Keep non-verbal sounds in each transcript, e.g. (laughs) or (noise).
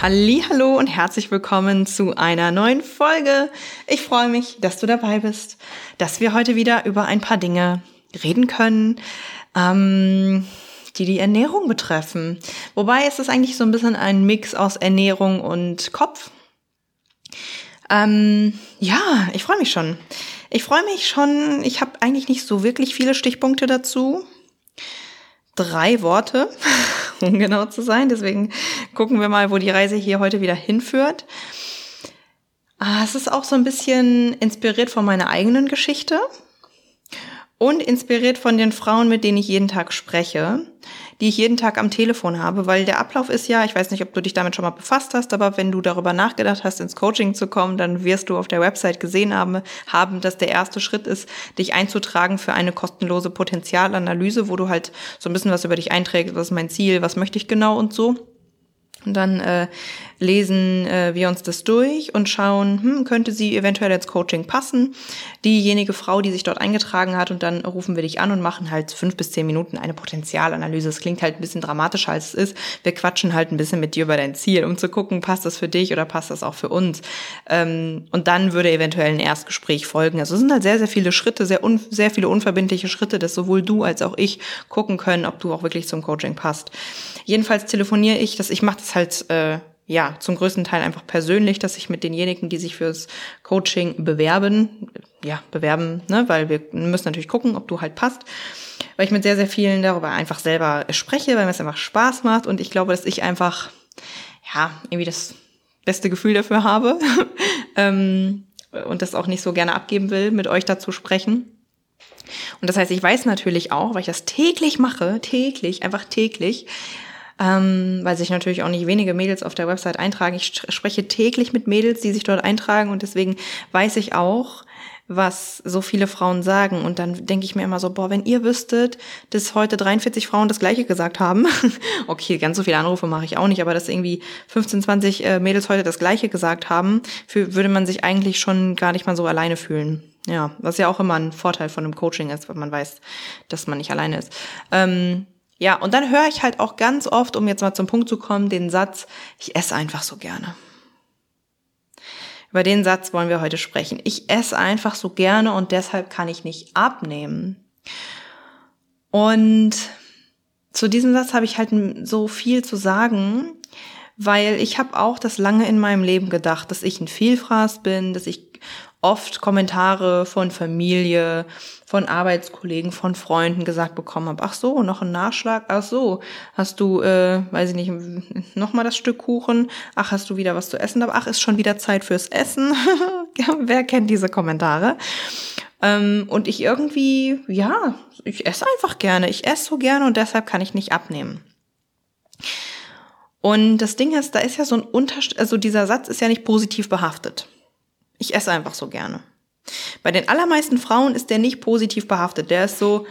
Hallo und herzlich willkommen zu einer neuen Folge. Ich freue mich, dass du dabei bist, dass wir heute wieder über ein paar Dinge reden können, ähm, die die Ernährung betreffen. Wobei es ist eigentlich so ein bisschen ein Mix aus Ernährung und Kopf. Ähm, ja, ich freue mich schon. Ich freue mich schon. Ich habe eigentlich nicht so wirklich viele Stichpunkte dazu. Drei Worte. (laughs) um genau zu sein. Deswegen gucken wir mal, wo die Reise hier heute wieder hinführt. Ah, es ist auch so ein bisschen inspiriert von meiner eigenen Geschichte und inspiriert von den Frauen, mit denen ich jeden Tag spreche, die ich jeden Tag am Telefon habe, weil der Ablauf ist ja, ich weiß nicht, ob du dich damit schon mal befasst hast, aber wenn du darüber nachgedacht hast, ins Coaching zu kommen, dann wirst du auf der Website gesehen haben, haben, dass der erste Schritt ist, dich einzutragen für eine kostenlose Potenzialanalyse, wo du halt so ein bisschen was über dich einträgst, was ist mein Ziel, was möchte ich genau und so. Und dann äh, lesen äh, wir uns das durch und schauen, hm, könnte sie eventuell ins Coaching passen. Diejenige Frau, die sich dort eingetragen hat, und dann rufen wir dich an und machen halt fünf bis zehn Minuten eine Potenzialanalyse. Es klingt halt ein bisschen dramatischer, als es ist. Wir quatschen halt ein bisschen mit dir über dein Ziel, um zu gucken, passt das für dich oder passt das auch für uns. Ähm, und dann würde eventuell ein Erstgespräch folgen. Also es sind halt sehr, sehr viele Schritte, sehr, un sehr viele unverbindliche Schritte, dass sowohl du als auch ich gucken können, ob du auch wirklich zum Coaching passt. Jedenfalls telefoniere ich, dass ich mache das halt äh, ja, zum größten Teil einfach persönlich, dass ich mit denjenigen, die sich fürs Coaching bewerben, ja, bewerben, ne, weil wir müssen natürlich gucken, ob du halt passt, weil ich mit sehr, sehr vielen darüber einfach selber spreche, weil mir es einfach Spaß macht und ich glaube, dass ich einfach, ja, irgendwie das beste Gefühl dafür habe (laughs) ähm, und das auch nicht so gerne abgeben will, mit euch dazu sprechen. Und das heißt, ich weiß natürlich auch, weil ich das täglich mache, täglich, einfach täglich, ähm, weil sich natürlich auch nicht wenige Mädels auf der Website eintragen. Ich spreche täglich mit Mädels, die sich dort eintragen und deswegen weiß ich auch, was so viele Frauen sagen. Und dann denke ich mir immer so, boah, wenn ihr wüsstet, dass heute 43 Frauen das Gleiche gesagt haben. (laughs) okay, ganz so viele Anrufe mache ich auch nicht, aber dass irgendwie 15, 20 äh, Mädels heute das Gleiche gesagt haben, für, würde man sich eigentlich schon gar nicht mal so alleine fühlen. Ja, was ja auch immer ein Vorteil von einem Coaching ist, weil man weiß, dass man nicht alleine ist. Ähm, ja, und dann höre ich halt auch ganz oft, um jetzt mal zum Punkt zu kommen, den Satz, ich esse einfach so gerne. Über den Satz wollen wir heute sprechen. Ich esse einfach so gerne und deshalb kann ich nicht abnehmen. Und zu diesem Satz habe ich halt so viel zu sagen, weil ich habe auch das lange in meinem Leben gedacht, dass ich ein Vielfraß bin, dass ich oft Kommentare von Familie, von Arbeitskollegen, von Freunden gesagt bekommen habe, ach so, noch ein Nachschlag, ach so, hast du, äh, weiß ich nicht, noch mal das Stück Kuchen, ach, hast du wieder was zu essen, aber ach, ist schon wieder Zeit fürs Essen. (laughs) Wer kennt diese Kommentare? Ähm, und ich irgendwie, ja, ich esse einfach gerne, ich esse so gerne und deshalb kann ich nicht abnehmen. Und das Ding ist, da ist ja so ein Unterschied, also dieser Satz ist ja nicht positiv behaftet. Ich esse einfach so gerne. Bei den allermeisten Frauen ist der nicht positiv behaftet. Der ist so,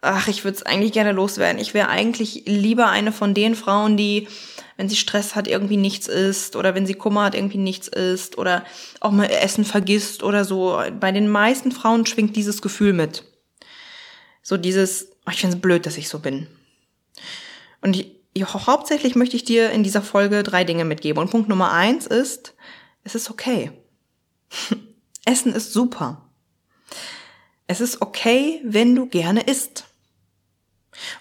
ach, ich würde es eigentlich gerne loswerden. Ich wäre eigentlich lieber eine von den Frauen, die, wenn sie Stress hat, irgendwie nichts isst oder wenn sie Kummer hat, irgendwie nichts isst oder auch mal Essen vergisst oder so. Bei den meisten Frauen schwingt dieses Gefühl mit. So dieses, oh, ich finde es blöd, dass ich so bin. Und ich, hauptsächlich möchte ich dir in dieser Folge drei Dinge mitgeben. Und Punkt Nummer eins ist, es ist okay. (laughs) Essen ist super. Es ist okay, wenn du gerne isst.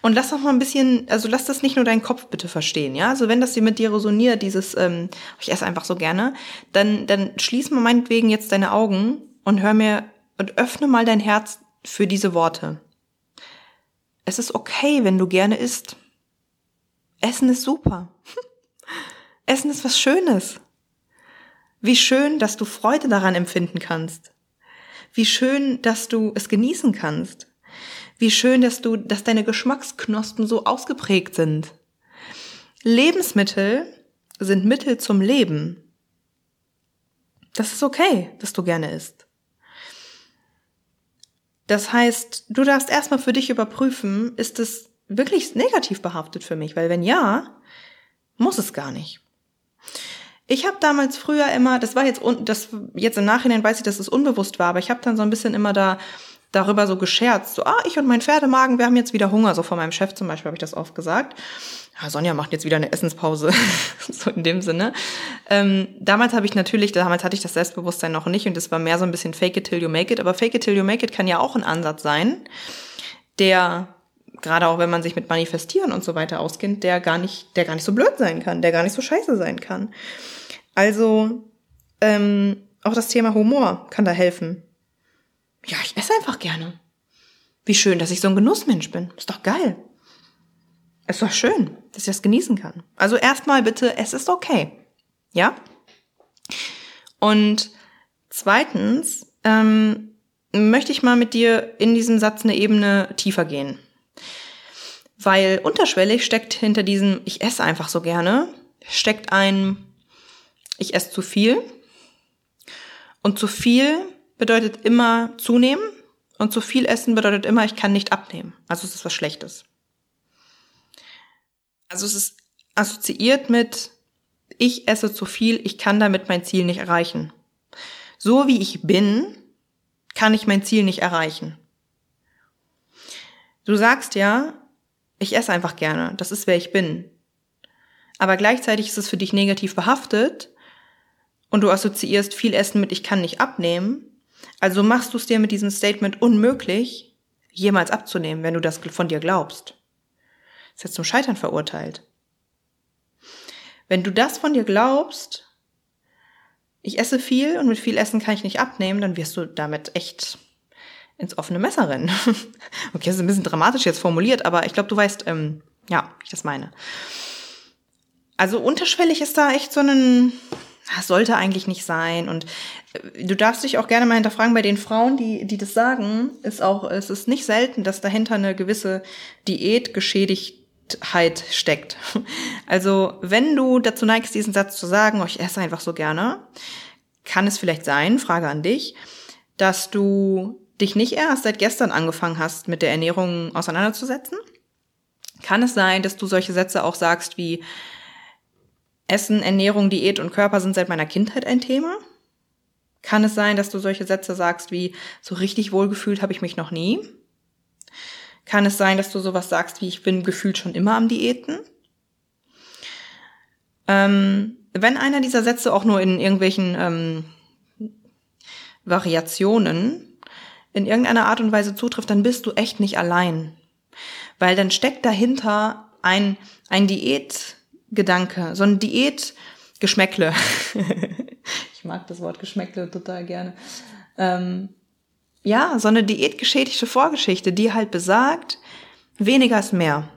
Und lass doch mal ein bisschen, also lass das nicht nur deinen Kopf bitte verstehen, ja. Also wenn das hier mit dir resoniert, dieses, ähm, ich esse einfach so gerne, dann, dann schließ mal meinetwegen jetzt deine Augen und hör mir und öffne mal dein Herz für diese Worte. Es ist okay, wenn du gerne isst. Essen ist super. (laughs) Essen ist was Schönes. Wie schön, dass du Freude daran empfinden kannst. Wie schön, dass du es genießen kannst. Wie schön, dass du, dass deine Geschmacksknospen so ausgeprägt sind. Lebensmittel sind Mittel zum Leben. Das ist okay, dass du gerne isst. Das heißt, du darfst erstmal für dich überprüfen, ist es wirklich negativ behaftet für mich? Weil wenn ja, muss es gar nicht. Ich habe damals früher immer, das war jetzt das jetzt im Nachhinein weiß ich, dass es unbewusst war, aber ich habe dann so ein bisschen immer da darüber so gescherzt, so ah, ich und mein Pferdemagen, wir haben jetzt wieder Hunger, so von meinem Chef zum Beispiel habe ich das oft gesagt. Ja, Sonja macht jetzt wieder eine Essenspause, (laughs) so in dem Sinne. Ähm, damals habe ich natürlich, damals hatte ich das Selbstbewusstsein noch nicht und es war mehr so ein bisschen Fake it till you make it, aber Fake it till you make it kann ja auch ein Ansatz sein, der gerade auch wenn man sich mit Manifestieren und so weiter auskennt, der gar nicht, der gar nicht so blöd sein kann, der gar nicht so scheiße sein kann. Also ähm, auch das Thema Humor kann da helfen. Ja, ich esse einfach gerne. Wie schön, dass ich so ein Genussmensch bin. Ist doch geil. Ist doch schön, dass ich das genießen kann. Also erstmal bitte, es ist okay. Ja? Und zweitens ähm, möchte ich mal mit dir in diesem Satz eine Ebene tiefer gehen. Weil unterschwellig steckt hinter diesem Ich esse einfach so gerne, steckt ein Ich esse zu viel. Und zu viel bedeutet immer zunehmen und zu viel essen bedeutet immer, ich kann nicht abnehmen. Also es ist was Schlechtes. Also es ist assoziiert mit, ich esse zu viel, ich kann damit mein Ziel nicht erreichen. So wie ich bin, kann ich mein Ziel nicht erreichen. Du sagst ja, ich esse einfach gerne. Das ist, wer ich bin. Aber gleichzeitig ist es für dich negativ behaftet und du assoziierst viel Essen mit ich kann nicht abnehmen. Also machst du es dir mit diesem Statement unmöglich, jemals abzunehmen, wenn du das von dir glaubst. Ist jetzt zum Scheitern verurteilt. Wenn du das von dir glaubst, ich esse viel und mit viel Essen kann ich nicht abnehmen, dann wirst du damit echt ins offene Messer rennen. (laughs) okay, das ist ein bisschen dramatisch jetzt formuliert, aber ich glaube, du weißt, ähm, ja, wie ich das meine. Also unterschwellig ist da echt so ein, das sollte eigentlich nicht sein. Und äh, du darfst dich auch gerne mal hinterfragen bei den Frauen, die, die das sagen, ist auch, es ist nicht selten, dass dahinter eine gewisse Diätgeschädigtheit steckt. (laughs) Also, wenn du dazu neigst, diesen Satz zu sagen, oh, ich esse einfach so gerne, kann es vielleicht sein, Frage an dich, dass du dich nicht erst seit gestern angefangen hast, mit der Ernährung auseinanderzusetzen? Kann es sein, dass du solche Sätze auch sagst wie Essen, Ernährung, Diät und Körper sind seit meiner Kindheit ein Thema? Kann es sein, dass du solche Sätze sagst wie so richtig wohlgefühlt habe ich mich noch nie? Kann es sein, dass du sowas sagst wie ich bin gefühlt schon immer am Diäten? Ähm, wenn einer dieser Sätze auch nur in irgendwelchen ähm, Variationen in irgendeiner Art und Weise zutrifft, dann bist du echt nicht allein. Weil dann steckt dahinter ein, ein Diätgedanke, so ein Diätgeschmäckle. (laughs) ich mag das Wort Geschmäckle total gerne. Ähm, ja, so eine diätgeschädigte Vorgeschichte, die halt besagt, weniger ist mehr.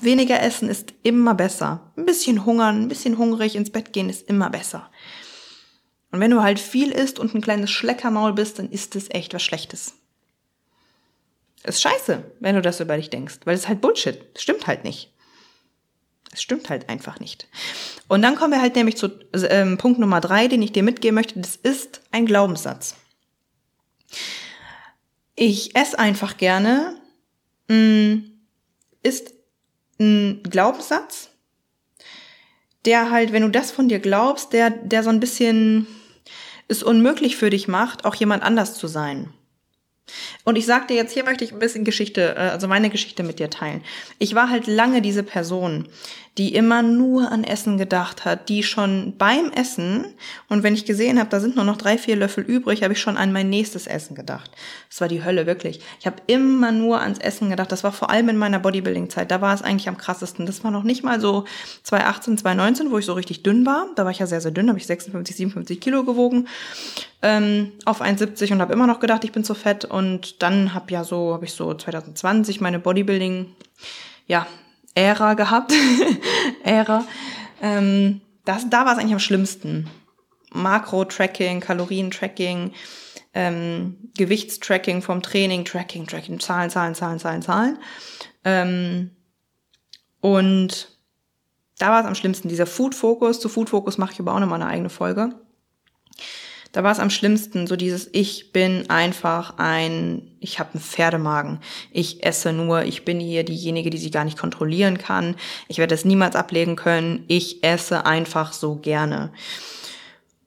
Weniger essen ist immer besser. Ein bisschen hungern, ein bisschen hungrig ins Bett gehen ist immer besser. Und wenn du halt viel isst und ein kleines Schleckermaul bist, dann ist es echt was Schlechtes. Ist scheiße, wenn du das über dich denkst, weil es halt Bullshit. Es stimmt halt nicht. Es stimmt halt einfach nicht. Und dann kommen wir halt nämlich zu äh, Punkt Nummer drei, den ich dir mitgeben möchte. Das ist ein Glaubenssatz. Ich esse einfach gerne, mh, mm, ist ein Glaubenssatz, der halt, wenn du das von dir glaubst, der, der so ein bisschen es unmöglich für dich macht, auch jemand anders zu sein. Und ich sag dir jetzt, hier möchte ich ein bisschen Geschichte, äh, also meine Geschichte mit dir teilen. Ich war halt lange diese Person, die immer nur an Essen gedacht hat, die schon beim Essen, und wenn ich gesehen habe, da sind nur noch drei, vier Löffel übrig, habe ich schon an mein nächstes Essen gedacht. Das war die Hölle, wirklich. Ich habe immer nur ans Essen gedacht. Das war vor allem in meiner Bodybuilding-Zeit. Da war es eigentlich am krassesten. Das war noch nicht mal so 2018, 2019, wo ich so richtig dünn war. Da war ich ja sehr, sehr dünn, habe ich 56, 57 Kilo gewogen ähm, auf 1,70 und habe immer noch gedacht, ich bin zu fett. Und dann habe ja so, habe ich so 2020 meine Bodybuilding, ja, Ära gehabt. (laughs) Ära. Ähm, das, da war es eigentlich am schlimmsten. Makro-Tracking, Kalorien-Tracking, ähm, Gewichtstracking vom Training, Tracking, Tracking, Zahlen, Zahlen, Zahlen, Zahlen, Zahlen. Ähm, und da war es am schlimmsten. Dieser Food-Fokus, zu Food-Fokus mache ich aber auch nochmal eine eigene Folge. Da war es am schlimmsten, so dieses Ich bin einfach ein, ich habe einen Pferdemagen. Ich esse nur, ich bin hier diejenige, die sie gar nicht kontrollieren kann. Ich werde es niemals ablegen können. Ich esse einfach so gerne.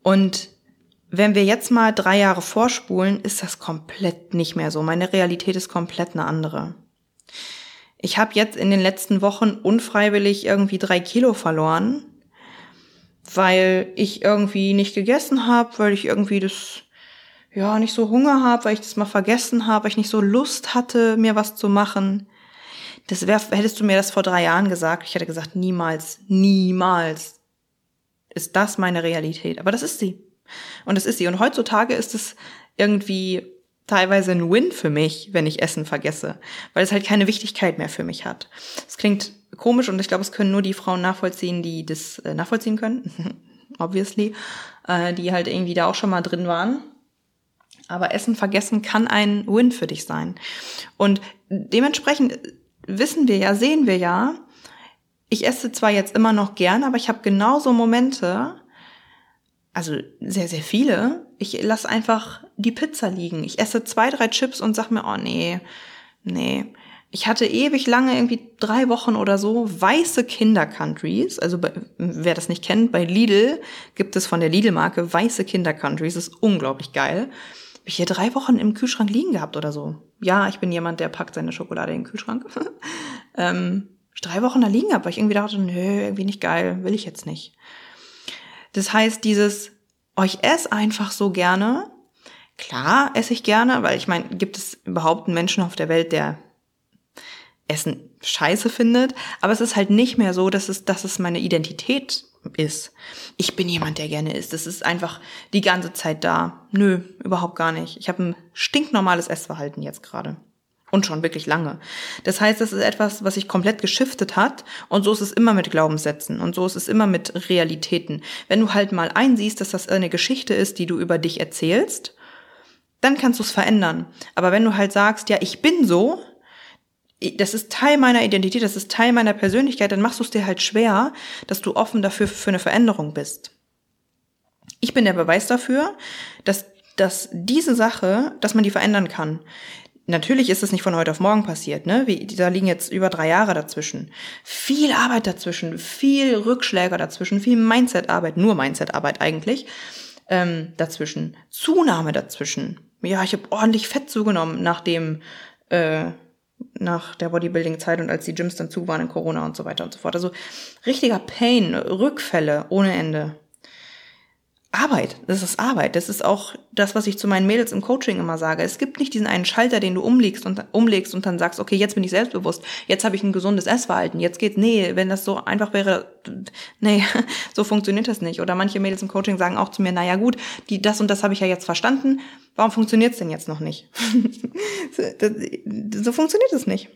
Und wenn wir jetzt mal drei Jahre vorspulen, ist das komplett nicht mehr so. Meine Realität ist komplett eine andere. Ich habe jetzt in den letzten Wochen unfreiwillig irgendwie drei Kilo verloren weil ich irgendwie nicht gegessen habe, weil ich irgendwie das ja nicht so Hunger habe, weil ich das mal vergessen habe, weil ich nicht so Lust hatte, mir was zu machen. Das wär, hättest du mir das vor drei Jahren gesagt, ich hätte gesagt, niemals, niemals ist das meine Realität. Aber das ist sie. Und das ist sie. Und heutzutage ist es irgendwie teilweise ein Win für mich, wenn ich Essen vergesse, weil es halt keine Wichtigkeit mehr für mich hat. Es klingt komisch und ich glaube, es können nur die Frauen nachvollziehen, die das äh, nachvollziehen können, (laughs) obviously, äh, die halt irgendwie da auch schon mal drin waren. Aber Essen vergessen kann ein Win für dich sein. Und dementsprechend wissen wir ja, sehen wir ja, ich esse zwar jetzt immer noch gern, aber ich habe genauso Momente, also sehr, sehr viele, ich lasse einfach die Pizza liegen. Ich esse zwei, drei Chips und sag mir, oh nee, nee. Ich hatte ewig lange, irgendwie drei Wochen oder so, weiße Kinder-Countries. Also bei, wer das nicht kennt, bei Lidl gibt es von der Lidl-Marke weiße Kinder-Countries. Ist unglaublich geil. Hab ich hier drei Wochen im Kühlschrank liegen gehabt oder so. Ja, ich bin jemand, der packt seine Schokolade in den Kühlschrank. (laughs) ähm, drei Wochen da liegen gehabt, weil ich irgendwie dachte, nö, irgendwie nicht geil, will ich jetzt nicht. Das heißt, dieses, oh, ich esse einfach so gerne. Klar esse ich gerne, weil ich meine, gibt es überhaupt einen Menschen auf der Welt, der Essen scheiße findet, aber es ist halt nicht mehr so, dass es, dass es meine Identität ist. Ich bin jemand, der gerne isst. Das ist einfach die ganze Zeit da. Nö, überhaupt gar nicht. Ich habe ein stinknormales Essverhalten jetzt gerade. Und schon wirklich lange. Das heißt, das ist etwas, was sich komplett geschiftet hat. Und so ist es immer mit Glaubenssätzen. Und so ist es immer mit Realitäten. Wenn du halt mal einsiehst, dass das eine Geschichte ist, die du über dich erzählst, dann kannst du es verändern. Aber wenn du halt sagst, ja, ich bin so, das ist Teil meiner Identität, das ist Teil meiner Persönlichkeit, dann machst du es dir halt schwer, dass du offen dafür für eine Veränderung bist. Ich bin der Beweis dafür, dass, dass diese Sache, dass man die verändern kann. Natürlich ist es nicht von heute auf morgen passiert, ne? Wie, da liegen jetzt über drei Jahre dazwischen. Viel Arbeit dazwischen, viel Rückschläge dazwischen, viel Mindset-Arbeit, nur Mindset-Arbeit eigentlich, ähm, dazwischen. Zunahme dazwischen. Ja, ich habe ordentlich Fett zugenommen, nachdem äh, nach der Bodybuilding-Zeit und als die Gyms dann zu waren in Corona und so weiter und so fort. Also richtiger Pain, Rückfälle ohne Ende. Arbeit, das ist Arbeit. Das ist auch das, was ich zu meinen Mädels im Coaching immer sage. Es gibt nicht diesen einen Schalter, den du umlegst und umlegst und dann sagst, okay, jetzt bin ich selbstbewusst, jetzt habe ich ein gesundes Essverhalten, jetzt geht, nee, wenn das so einfach wäre, nee, (laughs) so funktioniert das nicht. Oder manche Mädels im Coaching sagen auch zu mir, naja gut, die, das und das habe ich ja jetzt verstanden, warum funktioniert's denn jetzt noch nicht? (laughs) so funktioniert es nicht.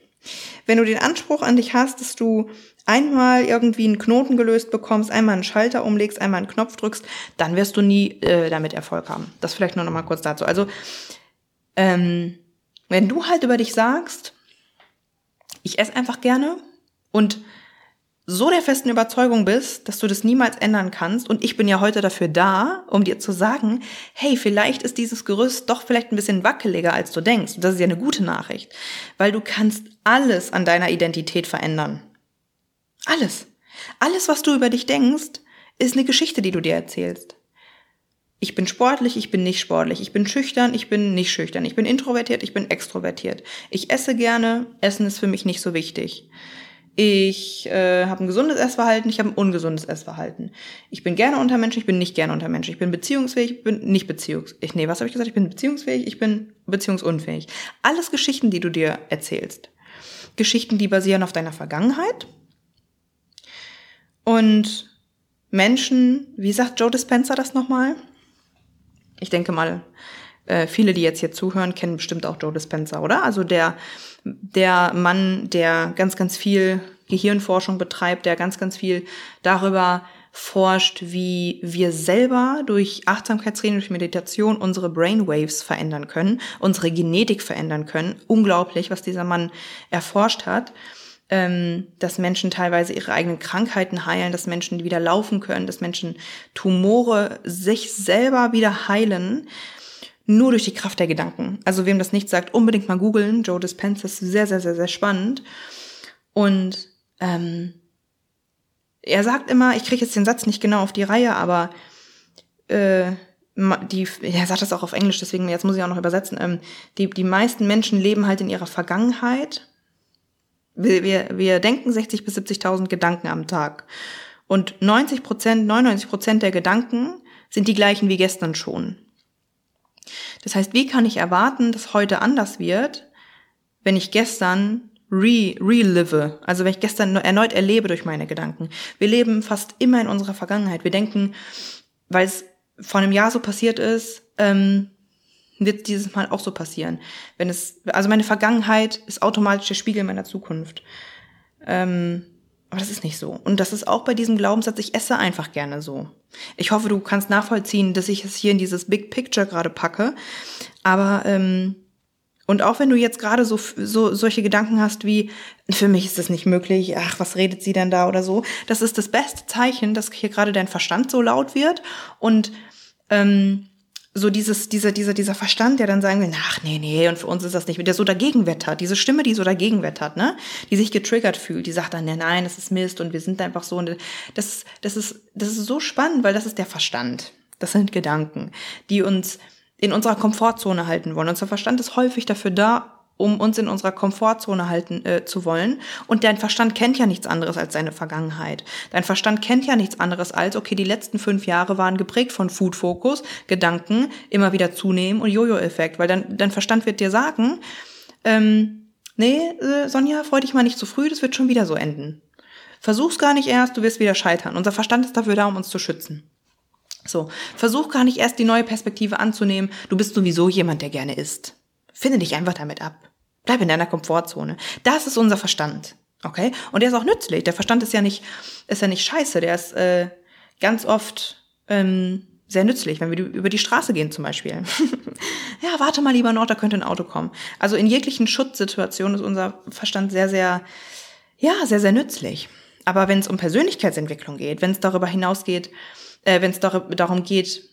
Wenn du den Anspruch an dich hast, dass du einmal irgendwie einen Knoten gelöst bekommst, einmal einen Schalter umlegst, einmal einen Knopf drückst, dann wirst du nie äh, damit Erfolg haben. Das vielleicht nur noch mal kurz dazu. Also ähm, wenn du halt über dich sagst, ich esse einfach gerne und so der festen Überzeugung bist, dass du das niemals ändern kannst und ich bin ja heute dafür da, um dir zu sagen, hey, vielleicht ist dieses Gerüst doch vielleicht ein bisschen wackeliger, als du denkst. Und das ist ja eine gute Nachricht, weil du kannst alles an deiner Identität verändern. Alles. Alles, was du über dich denkst, ist eine Geschichte, die du dir erzählst. Ich bin sportlich, ich bin nicht sportlich. Ich bin schüchtern, ich bin nicht schüchtern. Ich bin introvertiert, ich bin extrovertiert. Ich esse gerne, Essen ist für mich nicht so wichtig. Ich äh, habe ein gesundes Essverhalten, ich habe ein ungesundes Essverhalten. Ich bin gerne unter Menschen, ich bin nicht gerne unter Menschen. Ich bin beziehungsfähig, ich bin nicht beziehungsfähig. Nee, was habe ich gesagt? Ich bin beziehungsfähig, ich bin beziehungsunfähig. Alles Geschichten, die du dir erzählst. Geschichten, die basieren auf deiner Vergangenheit. Und Menschen, wie sagt Joe Dispenza das nochmal? Ich denke mal, äh, viele, die jetzt hier zuhören, kennen bestimmt auch Joe Dispenza, oder? Also der der Mann, der ganz, ganz viel Gehirnforschung betreibt, der ganz, ganz viel darüber forscht, wie wir selber durch Achtsamkeitstraining, durch Meditation unsere Brainwaves verändern können, unsere Genetik verändern können. Unglaublich, was dieser Mann erforscht hat. ähm, dass Menschen teilweise ihre eigenen Krankheiten heilen, dass Menschen wieder laufen können, dass Menschen Tumore sich selber wieder heilen, nur durch die Kraft der Gedanken. Also wem das nicht sagt, unbedingt mal googeln. Joe Dispenza ist sehr, sehr, sehr, sehr spannend. Und ähm, er sagt immer, ich kriege jetzt den Satz nicht genau auf die Reihe, aber äh, die, er sagt das auch auf Englisch, deswegen jetzt muss ich auch noch übersetzen. Ähm, die, die meisten Menschen leben halt in ihrer Vergangenheit. Wir, wir, wir denken 60 bis 70.000 Gedanken am Tag. Und 90 Prozent, 99 Prozent der Gedanken sind die gleichen wie gestern schon. Das heißt, wie kann ich erwarten, dass heute anders wird, wenn ich gestern re relive, also wenn ich gestern erneut erlebe durch meine Gedanken. Wir leben fast immer in unserer Vergangenheit. Wir denken, weil es vor einem Jahr so passiert ist, ähm, wird dieses Mal auch so passieren. Wenn es, also meine Vergangenheit ist automatisch der Spiegel meiner Zukunft. Ähm, aber das ist nicht so. Und das ist auch bei diesem Glaubenssatz, ich esse einfach gerne so. Ich hoffe, du kannst nachvollziehen, dass ich es hier in dieses Big Picture gerade packe. Aber ähm, und auch wenn du jetzt gerade so, so solche Gedanken hast wie, für mich ist das nicht möglich, ach, was redet sie denn da oder so, das ist das beste Zeichen, dass hier gerade dein Verstand so laut wird und ähm, so dieses, dieser, dieser, dieser Verstand, der dann sagen will, ach nee, nee, und für uns ist das nicht, der so dagegen wettert, diese Stimme, die so dagegen wettert, ne, die sich getriggert fühlt, die sagt dann, nein, nein, das ist Mist und wir sind einfach so und das, das ist, das ist so spannend, weil das ist der Verstand. Das sind Gedanken, die uns in unserer Komfortzone halten wollen. Unser Verstand ist häufig dafür da, um uns in unserer Komfortzone halten äh, zu wollen. Und dein Verstand kennt ja nichts anderes als seine Vergangenheit. Dein Verstand kennt ja nichts anderes als, okay, die letzten fünf Jahre waren geprägt von Food Focus, Gedanken, immer wieder zunehmen und Jojo-Effekt. Weil dein, dein Verstand wird dir sagen, ähm, nee, äh, Sonja, freu dich mal nicht zu früh, das wird schon wieder so enden. Versuch's gar nicht erst, du wirst wieder scheitern. Unser Verstand ist dafür da, um uns zu schützen. So, versuch gar nicht erst die neue Perspektive anzunehmen. Du bist sowieso jemand, der gerne isst. Finde dich einfach damit ab. Bleib in deiner Komfortzone. Das ist unser Verstand. Okay? Und der ist auch nützlich. Der Verstand ist ja nicht, ist ja nicht scheiße. Der ist äh, ganz oft ähm, sehr nützlich, wenn wir über die Straße gehen zum Beispiel. (laughs) ja, warte mal lieber noch, da könnte ein Auto kommen. Also in jeglichen Schutzsituationen ist unser Verstand sehr, sehr, ja, sehr, sehr nützlich. Aber wenn es um Persönlichkeitsentwicklung geht, wenn es darüber hinausgeht, äh, wenn es darum geht,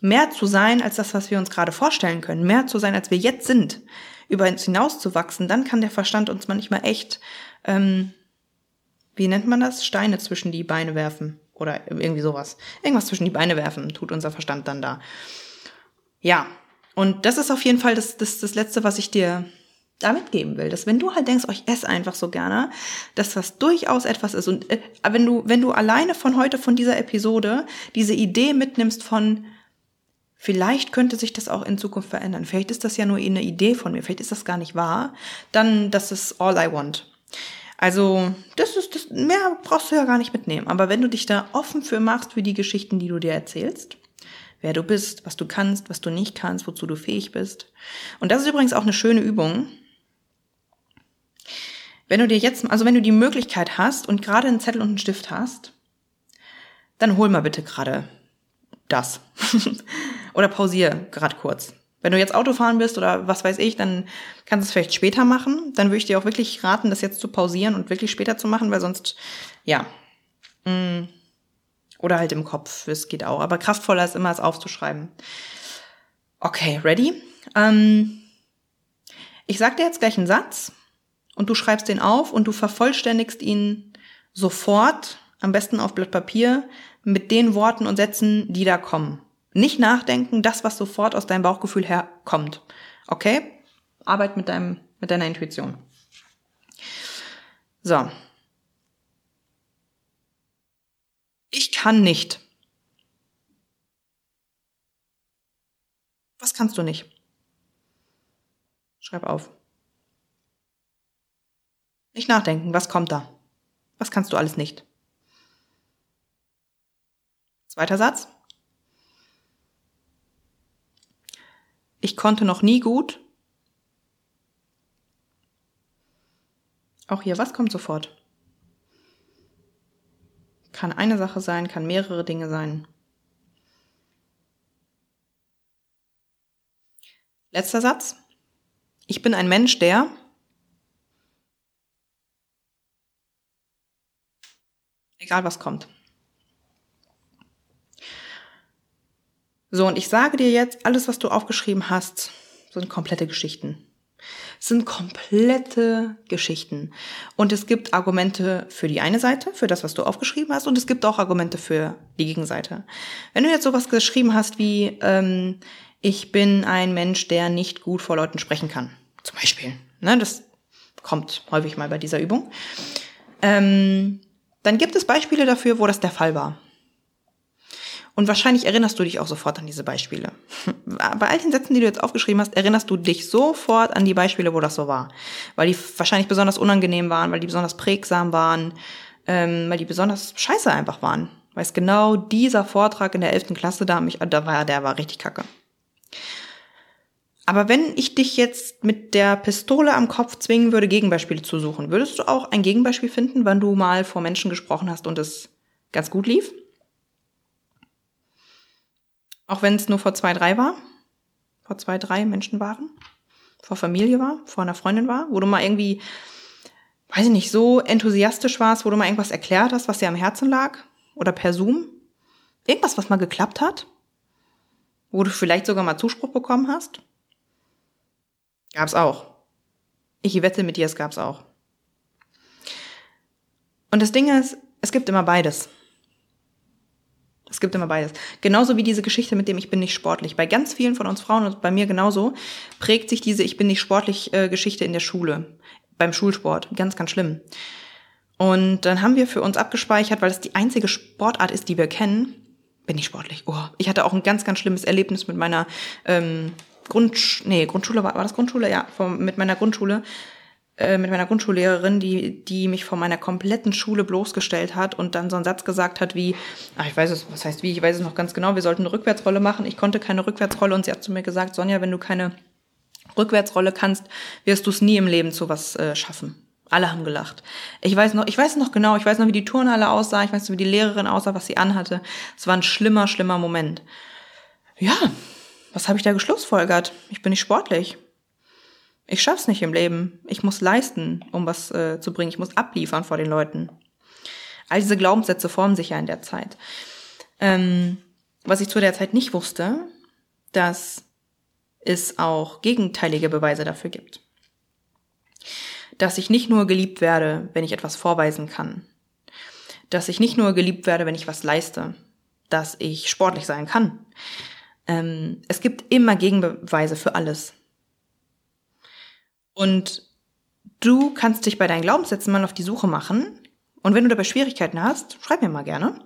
mehr zu sein als das, was wir uns gerade vorstellen können, mehr zu sein, als wir jetzt sind, über uns hinauszuwachsen, dann kann der Verstand uns manchmal echt, ähm, wie nennt man das, Steine zwischen die Beine werfen oder irgendwie sowas. Irgendwas zwischen die Beine werfen tut unser Verstand dann da. Ja, und das ist auf jeden Fall das, das, das Letzte, was ich dir da mitgeben will, dass wenn du halt denkst, oh, ich esse einfach so gerne, dass das durchaus etwas ist. Und äh, wenn du, wenn du alleine von heute, von dieser Episode, diese Idee mitnimmst von, vielleicht könnte sich das auch in Zukunft verändern, vielleicht ist das ja nur eine Idee von mir, vielleicht ist das gar nicht wahr, dann das ist all I want. Also, das ist das, mehr brauchst du ja gar nicht mitnehmen. Aber wenn du dich da offen für machst, für die Geschichten, die du dir erzählst, wer du bist, was du kannst, was du nicht kannst, wozu du fähig bist. Und das ist übrigens auch eine schöne Übung, wenn du dir jetzt, also wenn du die Möglichkeit hast und gerade einen Zettel und einen Stift hast, dann hol mal bitte gerade das. (laughs) oder pausier gerade kurz. Wenn du jetzt Auto fahren bist oder was weiß ich, dann kannst du es vielleicht später machen. Dann würde ich dir auch wirklich raten, das jetzt zu pausieren und wirklich später zu machen, weil sonst, ja. Mm, oder halt im Kopf, das geht auch. Aber kraftvoller ist immer, es aufzuschreiben. Okay, ready? Ähm, ich sag dir jetzt gleich einen Satz und du schreibst den auf und du vervollständigst ihn sofort, am besten auf Blatt Papier, mit den Worten und Sätzen, die da kommen. Nicht nachdenken, das, was sofort aus deinem Bauchgefühl herkommt. Okay? Arbeit mit deinem, mit deiner Intuition. So. Ich kann nicht. Was kannst du nicht? Schreib auf. Nicht nachdenken, was kommt da? Was kannst du alles nicht? Zweiter Satz. Ich konnte noch nie gut. Auch hier, was kommt sofort? Kann eine Sache sein, kann mehrere Dinge sein. Letzter Satz. Ich bin ein Mensch, der Egal was kommt. So, und ich sage dir jetzt, alles, was du aufgeschrieben hast, sind komplette Geschichten. sind komplette Geschichten. Und es gibt Argumente für die eine Seite, für das, was du aufgeschrieben hast, und es gibt auch Argumente für die Gegenseite. Wenn du jetzt sowas geschrieben hast wie, ähm, ich bin ein Mensch, der nicht gut vor Leuten sprechen kann, zum Beispiel, ne, das kommt häufig mal bei dieser Übung, ähm, dann gibt es Beispiele dafür, wo das der Fall war. Und wahrscheinlich erinnerst du dich auch sofort an diese Beispiele. (laughs) Bei all den Sätzen, die du jetzt aufgeschrieben hast, erinnerst du dich sofort an die Beispiele, wo das so war. Weil die wahrscheinlich besonders unangenehm waren, weil die besonders prägsam waren, ähm, weil die besonders scheiße einfach waren. Weil es genau dieser Vortrag in der 11. Klasse, da, mich, da war, der war richtig kacke. Aber wenn ich dich jetzt mit der Pistole am Kopf zwingen würde, Gegenbeispiele zu suchen, würdest du auch ein Gegenbeispiel finden, wann du mal vor Menschen gesprochen hast und es ganz gut lief? Auch wenn es nur vor zwei, drei war? Vor zwei, drei Menschen waren? Vor Familie war? Vor einer Freundin war? Wo du mal irgendwie, weiß ich nicht, so enthusiastisch warst, wo du mal irgendwas erklärt hast, was dir am Herzen lag? Oder per Zoom? Irgendwas, was mal geklappt hat? Wo du vielleicht sogar mal Zuspruch bekommen hast? Gab's auch. Ich wette mit dir, es gab's auch. Und das Ding ist, es gibt immer beides. Es gibt immer beides. Genauso wie diese Geschichte mit dem Ich bin nicht sportlich. Bei ganz vielen von uns Frauen und bei mir genauso prägt sich diese Ich bin nicht sportlich äh, Geschichte in der Schule. Beim Schulsport. Ganz, ganz schlimm. Und dann haben wir für uns abgespeichert, weil es die einzige Sportart ist, die wir kennen. Bin ich sportlich? Oh, ich hatte auch ein ganz, ganz schlimmes Erlebnis mit meiner ähm, Grund, nee, Grundschule war, war das Grundschule? Ja, vom, mit meiner Grundschule, äh, mit meiner Grundschullehrerin, die, die mich vor meiner kompletten Schule bloßgestellt hat und dann so einen Satz gesagt hat wie, ach, ich weiß es, was heißt wie, ich weiß es noch ganz genau, wir sollten eine Rückwärtsrolle machen. Ich konnte keine Rückwärtsrolle und sie hat zu mir gesagt, Sonja, wenn du keine Rückwärtsrolle kannst, wirst du es nie im Leben zu was äh, schaffen. Alle haben gelacht. Ich weiß noch, ich weiß noch genau, ich weiß noch, wie die Turnhalle aussah, ich weiß noch, wie die Lehrerin aussah, was sie anhatte. Es war ein schlimmer, schlimmer Moment. Ja, was habe ich da geschlussfolgert? Ich bin nicht sportlich. Ich schaff's nicht im Leben. Ich muss leisten, um was äh, zu bringen. Ich muss abliefern vor den Leuten. All diese Glaubenssätze formen sich ja in der Zeit. Ähm, was ich zu der Zeit nicht wusste, dass es auch gegenteilige Beweise dafür gibt. Dass ich nicht nur geliebt werde, wenn ich etwas vorweisen kann. Dass ich nicht nur geliebt werde, wenn ich was leiste. Dass ich sportlich sein kann. Ähm, es gibt immer Gegenbeweise für alles. Und du kannst dich bei deinen Glaubenssätzen mal auf die Suche machen. Und wenn du dabei Schwierigkeiten hast, schreib mir mal gerne.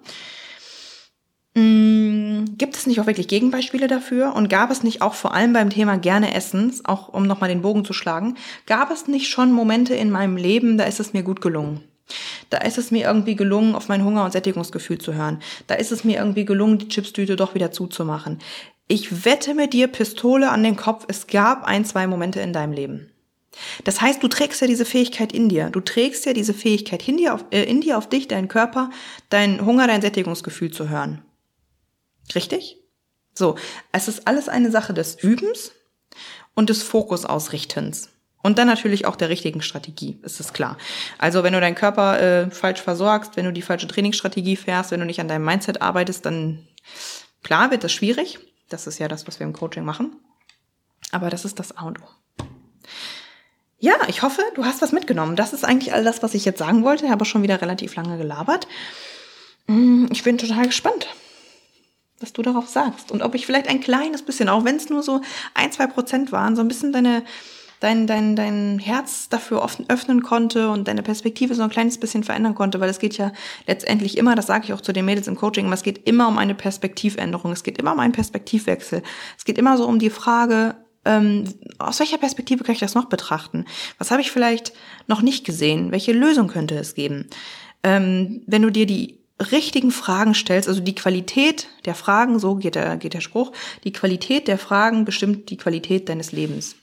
Mm, gibt es nicht auch wirklich Gegenbeispiele dafür? Und gab es nicht auch vor allem beim Thema gerne Essens, auch um nochmal den Bogen zu schlagen, gab es nicht schon Momente in meinem Leben, da ist es mir gut gelungen? Da ist es mir irgendwie gelungen, auf mein Hunger- und Sättigungsgefühl zu hören. Da ist es mir irgendwie gelungen, die Chipstüte doch wieder zuzumachen. Ich wette mit dir Pistole an den Kopf, es gab ein, zwei Momente in deinem Leben. Das heißt, du trägst ja diese Fähigkeit in dir. Du trägst ja diese Fähigkeit in dir, auf, äh, in dir auf dich, deinen Körper, dein Hunger, dein Sättigungsgefühl zu hören. Richtig? So, es ist alles eine Sache des Übens und des Fokusausrichtens. Und dann natürlich auch der richtigen Strategie, ist es klar. Also wenn du deinen Körper äh, falsch versorgst, wenn du die falsche Trainingsstrategie fährst, wenn du nicht an deinem Mindset arbeitest, dann klar wird das schwierig. Das ist ja das, was wir im Coaching machen. Aber das ist das A und O. Ja, ich hoffe, du hast was mitgenommen. Das ist eigentlich all das, was ich jetzt sagen wollte. Ich habe schon wieder relativ lange gelabert. Mm, ich bin total gespannt, was du darauf sagst. Und ob ich vielleicht ein kleines bisschen, auch wenn es nur so ein, zwei Prozent waren, so ein bisschen deine, dein, dein, dein Herz dafür öffnen konnte und deine Perspektive so ein kleines bisschen verändern konnte, weil es geht ja letztendlich immer, das sage ich auch zu den Mädels im Coaching, es geht immer um eine Perspektivänderung, es geht immer um einen Perspektivwechsel. Es geht immer so um die Frage, ähm, aus welcher Perspektive kann ich das noch betrachten? Was habe ich vielleicht noch nicht gesehen? Welche Lösung könnte es geben? Ähm, wenn du dir die richtigen Fragen stellst, also die Qualität der Fragen, so geht der, geht der Spruch, die Qualität der Fragen bestimmt die Qualität deines Lebens.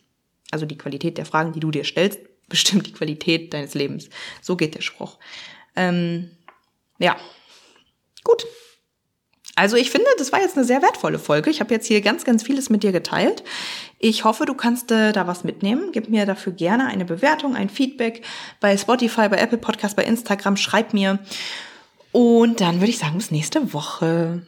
Also die Qualität der Fragen, die du dir stellst, (laughs) bestimmt die Qualität deines Lebens. So geht der Spruch. Ähm, ja, gut. Also ich finde, das war jetzt eine sehr wertvolle Folge. Ich habe jetzt hier ganz, ganz vieles mit dir geteilt. Ich hoffe, du kannst äh, da was mitnehmen. Gib mir dafür gerne eine Bewertung, ein Feedback bei Spotify, bei Apple Podcast, bei Instagram. Schreib mir. Und dann würde ich sagen, bis nächste Woche.